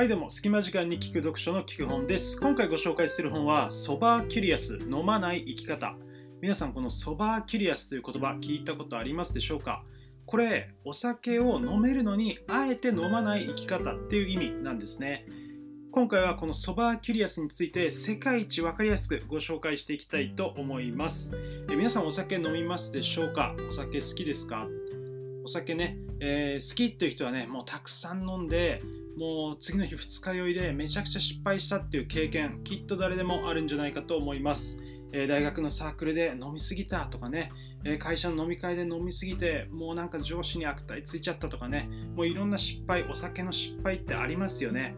はいどうも、隙間時間に聞く読書の聞く本です。今回ご紹介する本は、ソバーキュリアス、飲まない生き方。皆さん、このソバーキュリアスという言葉、聞いたことありますでしょうか？これ、お酒を飲めるのに、あえて飲まない生き方っていう意味なんですね。今回はこのソバーキュリアスについて世界一分かりやすくご紹介していきたいと思います。え皆さんお酒飲みますでしょうか？お酒好きですか？お酒ね、えー、好きっていう人はね、もうたくさん飲んで、もう次の日二日酔いでめちゃくちゃ失敗したっていう経験きっと誰でもあるんじゃないかと思います、えー、大学のサークルで飲みすぎたとかね、えー、会社の飲み会で飲みすぎてもうなんか上司に悪態ついちゃったとかね。もういろんな失敗お酒の失敗ってありますよね。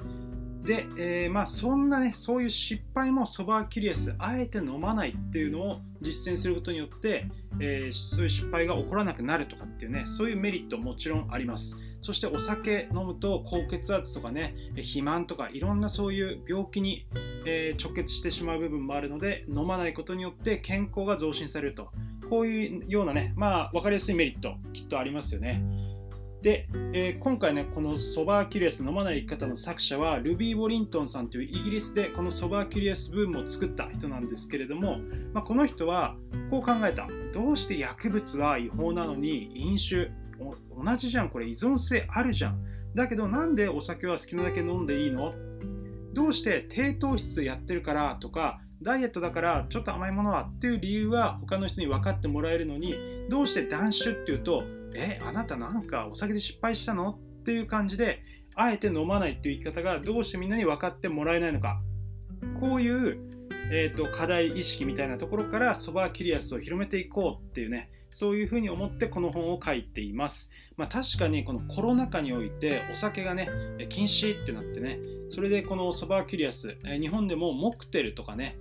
で、えー、まあそんなねそういう失敗もソバーキュリアスあえて飲まないっていうのを実践することによって、えー、そういう失敗が起こらなくなるとかっていうねそういうメリットもちろんあります。そしてお酒飲むと高血圧とかね肥満とかいろんなそういう病気に、直結してしまう部分もあるので飲まないことによって健康が増進されるとこういうようなねまあ分かりやすいメリットきっとありますよねで、えー、今回ね、このソバーキュリアス飲まない生き方の作者は、ルビー・ウォリントンさんというイギリスでこのソバーキュリアスブームを作った人なんですけれども、まあ、この人はこう考えた。どうして薬物は違法なのに飲酒、同じじゃん、これ依存性あるじゃん。だけどなんでお酒は好きなだけ飲んでいいの？どうして低糖質やってるからとか、ダイエットだからちょっと甘いものはっていう理由は他の人に分かってもらえるのに、どうして断酒っていうと、え、あなたなんかお酒で失敗したの？っていう感じで、あえて飲まないっていう言い方がどうしてみんなに分かってもらえないのか。こういう、えーと、課題意識みたいなところからソバーキュリアスを広めていこうっていうね、そういうふうに思ってこの本を書いています。まあ、確かにこのコロナ禍においてお酒がね、禁止ってなってね、それでこのソバーキュリアス、日本でもモクテルとかね、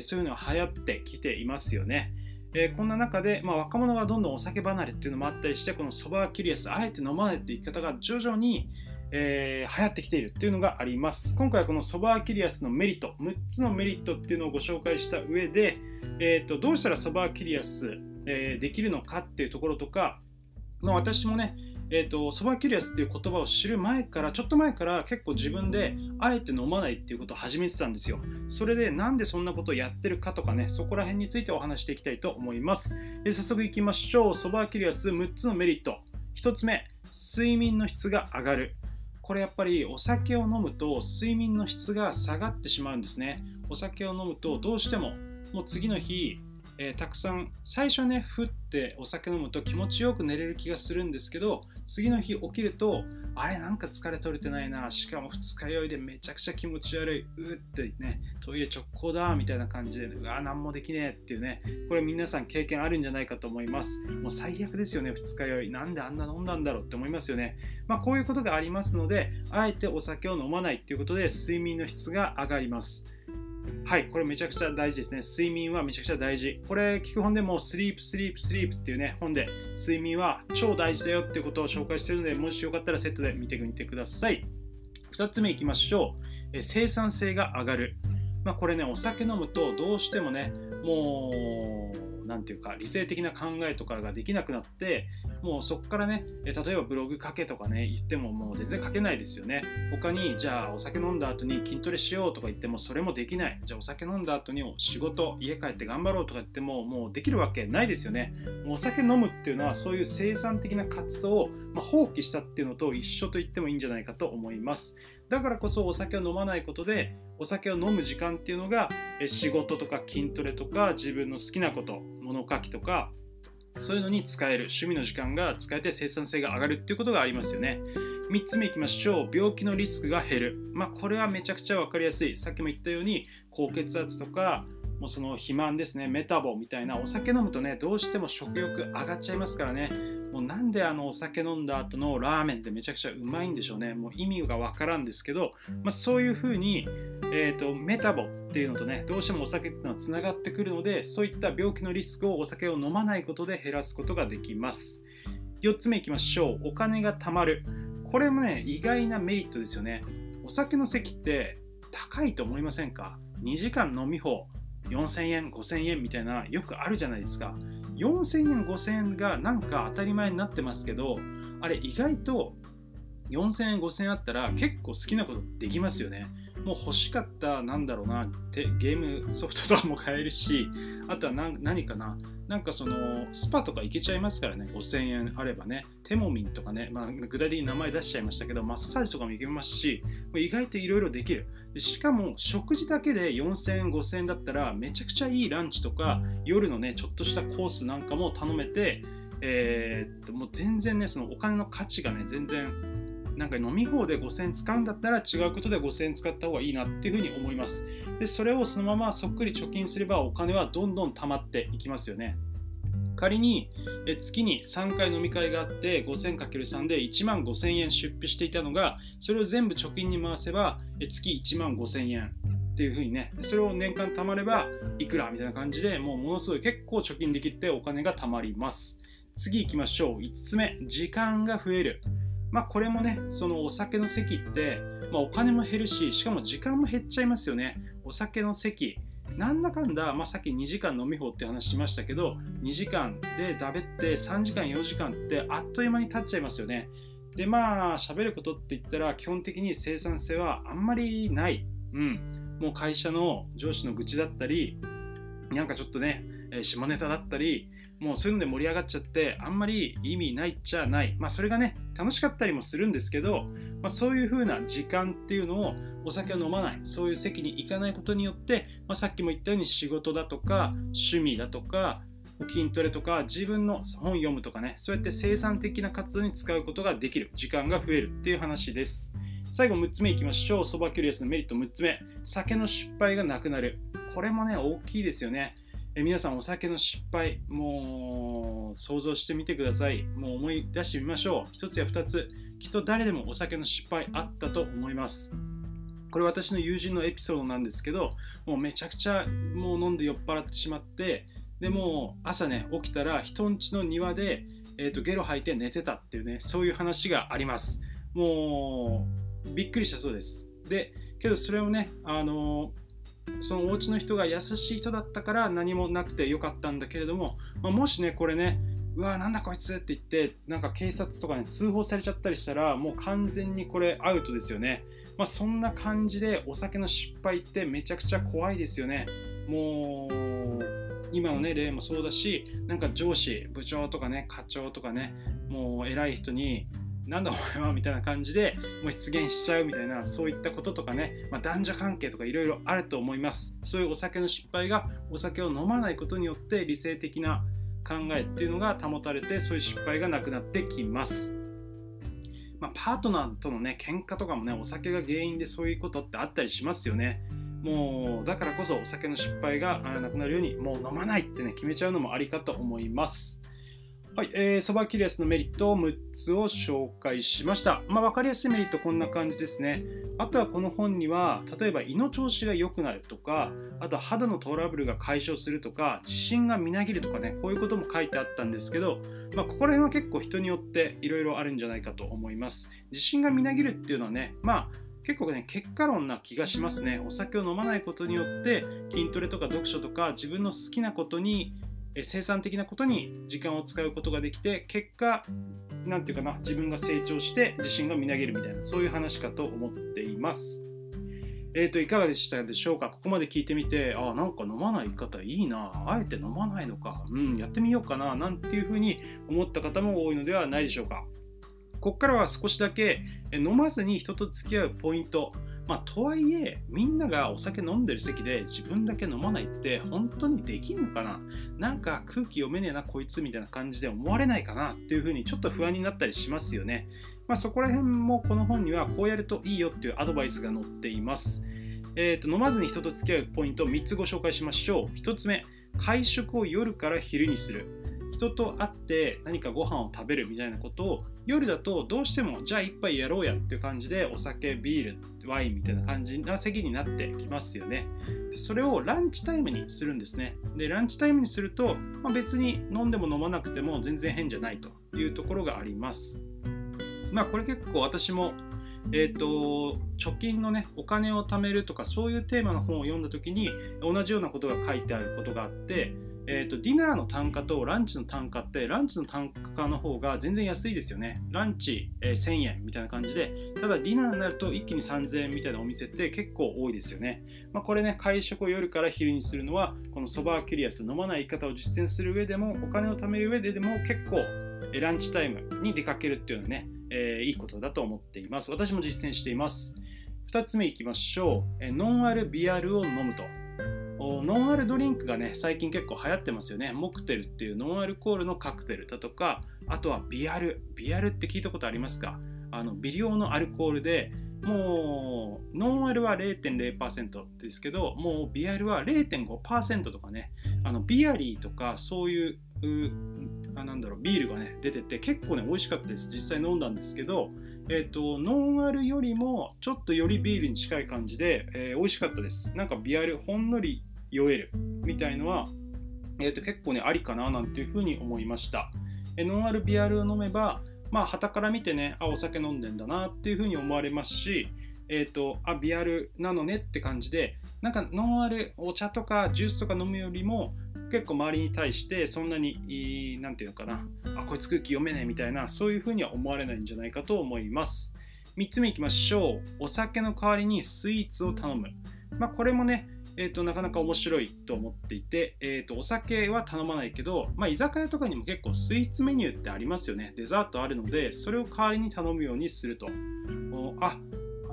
そういうのが流行ってきていますよね。え、こんな中で、まあ、若者がどんどんお酒離れっていうのもあったりしてこのソバーキュリアスあえて飲まないっていう生き方が徐々に、えー、流行ってきているっていうのがあります今回はこのソバーキュリアスのメリット6つのメリットっていうのをご紹介した上で、えーと、どうしたらソバーキュリアス、えー、できるのかっていうところとか、まあ、私もねえーと、ソバキュリアスっていう言葉を知る前からちょっと前から結構自分であえて飲まないっていうことを始めてたんですよ。それでなんでそんなことをやってるかとかねそこら辺についてお話していきたいと思います、えー、早速いきましょう。ソバキュリアス6つのメリット。1つ目睡眠の質が上がる。これやっぱりお酒を飲むと睡眠の質が下がってしまうんですね。お酒を飲むとどうしてももう次の日えー、たくさん最初ねふってお酒飲むと気持ちよく寝れる気がするんですけど次の日起きるとあれなんか疲れ取れてないなしかも二日酔いでめちゃくちゃ気持ち悪いうってねトイレ直行だみたいな感じでうわ何もできねえっていうねこれ皆さん経験あるんじゃないかと思います。もう最悪ですよね二日酔い。なんであんな飲んだんだろうって思いますよね。まあこういうことがありますのであえてお酒を飲まないっていうことで睡眠の質が上がります。はい、これめちゃくちゃ大事ですね。睡眠はめちゃくちゃ大事。これ、聞く本でも、スリープ、スリープ、スリープっていうね、本で、睡眠は超大事だよっていうことを紹介してるので、もしよかったらセットで見てみてください。2つ目いきましょう。え生産性が上がる。まあ、これね、お酒飲むとどうしてもね、もう、何て言うか理性的な考えとかができなくなってもうそこからね例えばブログ書けとかね言ってももう全然書けないですよね。他にじゃあお酒飲んだ後に筋トレしようとか言ってもそれもできない。じゃあお酒飲んだ後に仕事家帰って頑張ろうとか言ってももうできるわけないですよね。お酒飲むっていうのはそういう生産的な活動を、ま放棄したっていうのと一緒と言ってもいいんじゃないかと思います。だからこそお酒を飲まないことでお酒を飲む時間っていうのが仕事とか筋トレとか自分の好きなこと物書きとかそういうのに使える趣味の時間が使えて生産性が上がるっていうことがありますよね。3つ目いきましょう。病気のリスクが減る。まあこれはめちゃくちゃ分かりやすい。さっきも言ったように高血圧とかもうその肥満ですね。メタボみたいなお酒飲むとねどうしても食欲上がっちゃいますからね。もうなんであのお酒飲んだ後のラーメンってめちゃくちゃうまいんでしょうね。もう意味がわからんですけど、まあ、そういうふうに、えーと、メタボっていうのとねどうしてもお酒っていうのはつながってくるのでそういった病気のリスクをお酒を飲まないことで減らすことができます。4つ目いきましょう。お金が貯まる。これもね意外なメリットですよね。お酒の席って高いと思いませんか？2時間飲み放4000円5000円みたいなよくあるじゃないですか。4000円5000円がなんか当たり前になってますけどあれ意外と4000円5000円あったら結構好きなことできますよね。もう欲しかったなんだろうなゲームソフトとかも買えるしあとは何かな。なんかそのスパとか行けちゃいますからね。5000円あればね。テモミンとかね、まあ、具体的に名前出しちゃいましたけどマッサージとかも行けますし意外といろいろできる。しかも食事だけで4000円5000円だったらめちゃくちゃいいランチとか夜のねちょっとしたコースなんかも頼めてえー、っともう全然ねそのお金の価値がね全然なんか飲み放で5000円使うんだったら違うことで5000円使った方がいいなっていうふうに思います。で、それをそのままそっくり貯金すればお金はどんどん貯まっていきますよね。仮に月に3回飲み会があって 5000×3 で1万5000円出費していたのがそれを全部貯金に回せば月1万5000円っていう風にね。それを年間貯まればいくらみたいな感じでもうものすごい結構貯金できてお金が貯まります。次行きましょう。5つ目。時間が増える。まあこれもねそのお酒の席って、まあ、お金も減るししかも時間も減っちゃいますよね。お酒の席。なんだかんだ、まあ、さっき2時間飲み放って話しましたけど2時間でだべって3時間4時間ってあっという間に経っちゃいますよね。でまあ喋ることって言ったら基本的に生産性はあんまりない。うん。もう会社の上司の愚痴だったりなんかちょっとね下ネタだったりもうそういうので盛り上がっちゃってあんまり意味ないっちゃない。まあそれがね楽しかったりもするんですけど、まあ、そういう風な時間っていうのをお酒を飲まないそういう席に行かないことによって、まあ、さっきも言ったように仕事だとか趣味だとか筋トレとか自分の本読むとかねそうやって生産的な活動に使うことができる時間が増えるっていう話です。最後6つ目いきましょう。そばキュリアスのメリット6つ目。酒の失敗がなくなる。これもね大きいですよね。え皆さんお酒の失敗もう想像してみてください。もう思い出してみましょう。1つや2つ。きっと誰でもお酒の失敗あったと思います。これ私の友人のエピソードなんですけどもうめちゃくちゃもう飲んで酔っ払ってしまってでも朝ね起きたら人ん家の庭で、えーと、ゲロ吐いて寝てたっていうねそういう話があります。もうびっくりしたそうです。でけどそれをねあのーそのお家の人が優しい人だったから何もなくてよかったんだけれども、まあ、もしねこれねうわなんだこいつって言ってなんか警察とかね通報されちゃったりしたらもう完全にこれアウトですよね。まあそんな感じでお酒の失敗ってめちゃくちゃ怖いですよね。もう今のね例もそうだしなんか上司部長とかね課長とかねもう偉い人になんだお前はみたいな感じでもう出現しちゃうみたいなそういったこととかね、まあ、男女関係とかいろいろあると思います。そういうお酒の失敗がお酒を飲まないことによって理性的な考えっていうのが保たれてそういう失敗がなくなってきます。まあ、パートナーとのね喧嘩とかもねお酒が原因でそういうことってあったりしますよね。もうだからこそお酒の失敗がなくなるようにもう飲まないってね決めちゃうのもありかと思います。はい、えー、そばキリアスのメリットを6つを紹介しました。まあ、分かりやすいメリットこんな感じですね。あとはこの本には、例えば胃の調子が良くなるとか、あとは肌のトラブルが解消するとか、自信がみなぎるとかね、こういうことも書いてあったんですけど、まあ、ここら辺は結構人によっていろいろあるんじゃないかと思います。自信がみなぎるっていうのはね、まあ、結構ね、結果論な気がしますね。お酒を飲まないことによって、筋トレとか読書とか自分の好きなことに生産的なことに時間を使うことができて結果何て言うかな自分が成長して自信がみなげるみたいなそういう話かと思っています。えーと、いかがでしたでしょうか？ここまで聞いてみて、あ、なんか飲まない方いいな、あえて飲まないのか、うん、やってみようかな、なんていうふうに思った方も多いのではないでしょうか。ここからは少しだけ飲まずに人と付き合うポイント、まあ、とはいえ、みんながお酒飲んでる席で自分だけ飲まないって本当にできんのかな？なんか空気読めねえなこいつみたいな感じで思われないかな？っていうふうにちょっと不安になったりしますよね。まあ、そこら辺もこの本にはこうやるといいよっていうアドバイスが載っています。えーと、飲まずに人と付き合うポイントを3つご紹介しましょう。1つ目、会食を夜から昼にする。人と会って何かご飯を食べるみたいなことを夜だとどうしてもじゃあ一杯やろうやっていう感じでお酒ビールワインみたいな感じな席になってきますよね。それをランチタイムにするんですね。でランチタイムにすると、まあ、別に飲んでも飲まなくても全然変じゃないというところがあります。まあこれ結構私もえーと、貯金のねお金を貯めるとかそういうテーマの本を読んだ時に同じようなことが書いてあることがあってえーと、ディナーの単価とランチの単価ってランチの単価の方が全然安いですよね。ランチ、えー、1000円みたいな感じでただディナーになると一気に3000円みたいなお店って結構多いですよね、まあ、これね会食を夜から昼にするのはこのソバーキュリアス飲まない生き方を実践する上でもお金を貯める上ででも結構ランチタイムに出かけるっていうのはね、えー、いいことだと思っています。私も実践しています。2つ目いきましょう、ノンアルビアルを飲むと。ノンアルドリンクがね最近結構流行ってますよね。モクテルっていうノンアルコールのカクテルだとかあとはビアル。ビアルって聞いたことありますか？あの微量のアルコールでもうノンアルは0.0%ですけどもうビアルは0.5%とかねあのビアリーとかそういうあなんだろうビールがね出てて結構ね美味しかったです。実際飲んだんですけどえーと、ノンアルよりもちょっとよりビールに近い感じで、えー、美味しかったです。なんかビアルほんのり酔える。みたいのは、えーと、結構ねありかななんていうふうに思いました。えノンアルビアルを飲めばまあ旗から見てねあお酒飲んでんだなっていうふうに思われますしえーと、あビアルなのねって感じでなんかノンアルお茶とかジュースとか飲むよりも結構周りに対してそんなに何て言うのかなあこいつ空気読めねえみたいなそういうふうには思われないんじゃないかと思います。3つ目いきましょう。お酒の代わりにスイーツを頼む。まあこれもねえーと、なかなか面白いと思っていて、えーと、お酒は頼まないけど、まあ、居酒屋とかにも結構スイーツメニューってありますよね。デザートあるので、それを代わりに頼むようにすると。あ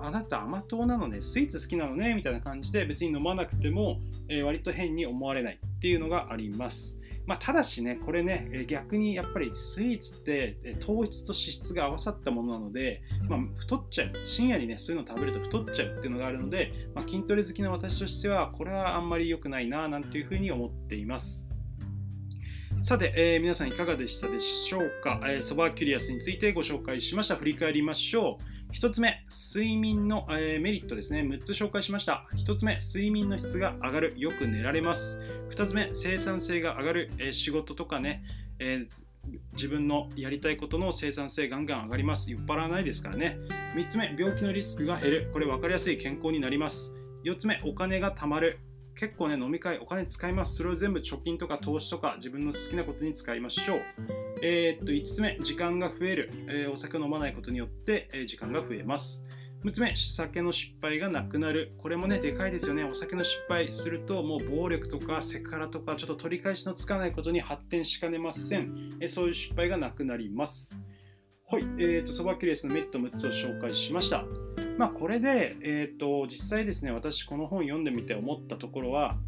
あなた甘党なのね、スイーツ好きなのね、みたいな感じで別に飲まなくても、えー、割と変に思われないっていうのがあります。まあ、ただしね、これね、逆にやっぱりスイーツって糖質と脂質が合わさったものなので、まあ、太っちゃう、深夜にね、そういうの食べると太っちゃうっていうのがあるので、まあ、筋トレ好きな私としては、これはあんまり良くないな、なんていうふうに思っています。さて、えー、皆さんいかがでしたでしょうか、えー、ソバーキュリアスについてご紹介しました。振り返りましょう。1つ目、睡眠の、えー、メリットですね。6つ紹介しました。1つ目、睡眠の質が上がる。よく寝られます。2つ目、生産性が上がる。えー、仕事とかね、えー、自分のやりたいことの生産性ガンガン上がります。酔っ払わないですからね。3つ目、病気のリスクが減る。これ分かりやすい健康になります。4つ目、お金が貯まる。結構ね、飲み会、お金使います。それを全部貯金とか投資とか自分の好きなことに使いましょう。えー、っと、5つ目、時間が増える。えー、お酒を飲まないことによって、えー、時間が増えます。6つ目、酒の失敗がなくなる。これもね、でかいですよね。お酒の失敗すると、もう暴力とかセクハラとか、ちょっと取り返しのつかないことに発展しかねません。えそういう失敗がなくなります。はい、えーと、ソバーキュリアスのメリット6つを紹介しました。まあ、これで、えーと、実際ですね、私この本読んでみて思ったところは、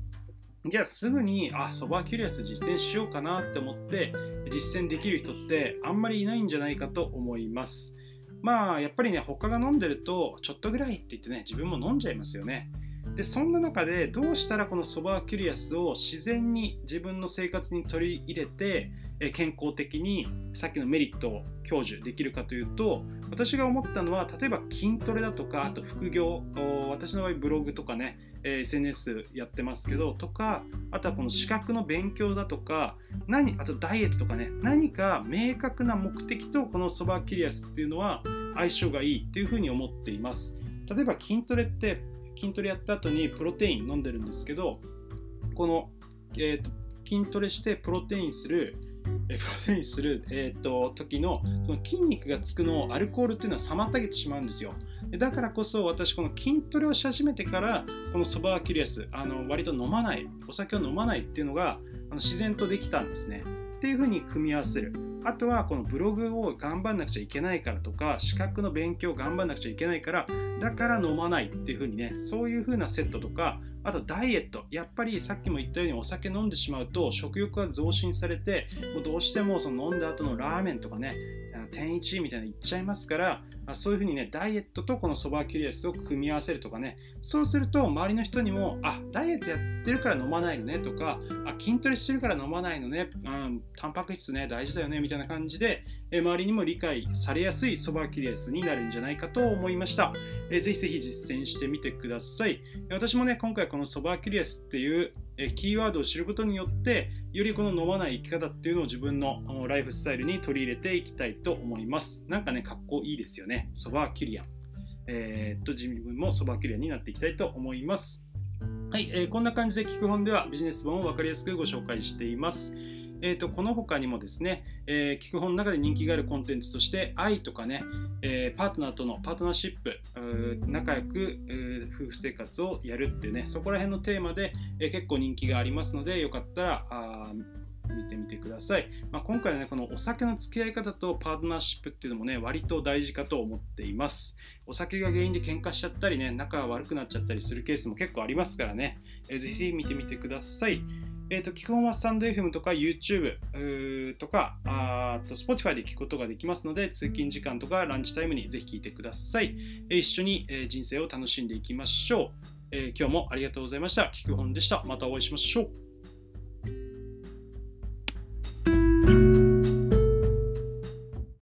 じゃあすぐに、あ、ソバーキュリアス実践しようかなって思って実践できる人ってあんまりいないんじゃないかと思います。まあ、やっぱりね、他が飲んでると、ちょっとぐらいって言ってね、自分も飲んじゃいますよね。で、そんな中でどうしたらこのソバーキュリアスを自然に自分の生活に取り入れて、健康的にさっきのメリットを享受できるかというと私が思ったのは例えば筋トレだとかあと副業私の場合ブログとかね SNS やってますけどとかあとはこの資格の勉強だとか何あとダイエットとかね何か明確な目的とこのソバーキリアスっていうのは相性がいいっていうふうに思っています。例えば筋トレって筋トレやった後にプロテイン飲んでるんですけどこの、えーと筋トレしてプロテインするプロテインする、えーと、時のその筋肉がつくのをアルコールっていうのは妨げてしまうんですよ。だからこそ私この筋トレをし始めてからこのソバーキュリアスあの割と飲まないお酒を飲まないっていうのがあの自然とできたんですね。っていうふうに組み合わせる。あとはこのブログを頑張んなくちゃいけないからとか資格の勉強を頑張んなくちゃいけないからだから飲まないっていうふうにねそういうふうなセットとかあとダイエット。やっぱりさっきも言ったようにお酒飲んでしまうと食欲が増進されてもうどうしてもその飲んだ後のラーメンとかね天一みたいなのいっちゃいますからそういうふうにねダイエットとこのソバーキュリアスを組み合わせるとかねそうすると周りの人にもあダイエットやってるから飲まないのねとかあ筋トレしてるから飲まないのね、うん、タンパク質ね大事だよねみたいな感じでえ周りにも理解されやすいソバーキュリアスになるんじゃないかと思いました。えぜひぜひ実践してみてください。私もね今回このソバーキュリアスっていうキーワードを知ることによってよりこの飲まない生き方っていうのを自分のライフスタイルに取り入れていきたいと思います。なんかねかっこいいですよね。ソバーキュリアン。えー、っと自分もソバーキュリアンになっていきたいと思います。はい、えー、こんな感じで聞く本ではビジネス本を分かりやすくご紹介しています。えーと、この他にもですね、えー、聞く本の中で人気があるコンテンツとして愛とかね、えー、パートナーとのパートナーシップ仲良く夫婦生活をやるっていうねそこら辺のテーマで、えー、結構人気がありますのでよかったらあ見てみてください。まあ、今回はね、このお酒の付き合い方とパートナーシップっていうのもね、割と大事かと思っています。お酒が原因で喧嘩しちゃったりね、仲が悪くなっちゃったりするケースも結構ありますからね、えー、ぜひ見てみてください。えーと、基本はスタンド FM とか YouTube とかあと Spotify で聞くことができますので通勤時間とかランチタイムにぜひ聞いてください、えー、一緒に、え、人生を楽しんでいきましょう、え、今日もありがとうございました。聞く本でした。またお会いしましょう。